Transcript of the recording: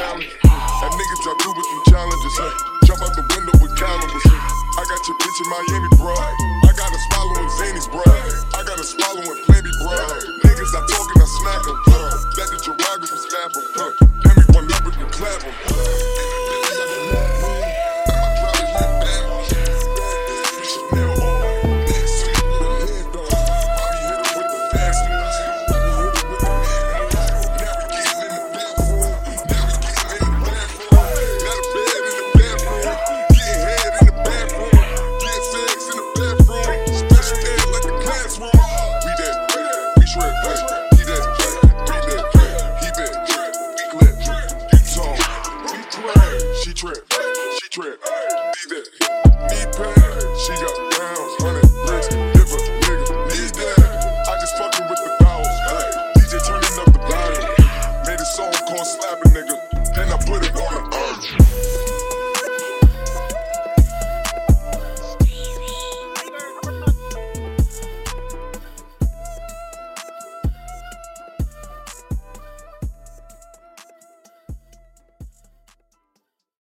challenge. That niggas drop through with some challenges. Hey. trip, she trip, Be there.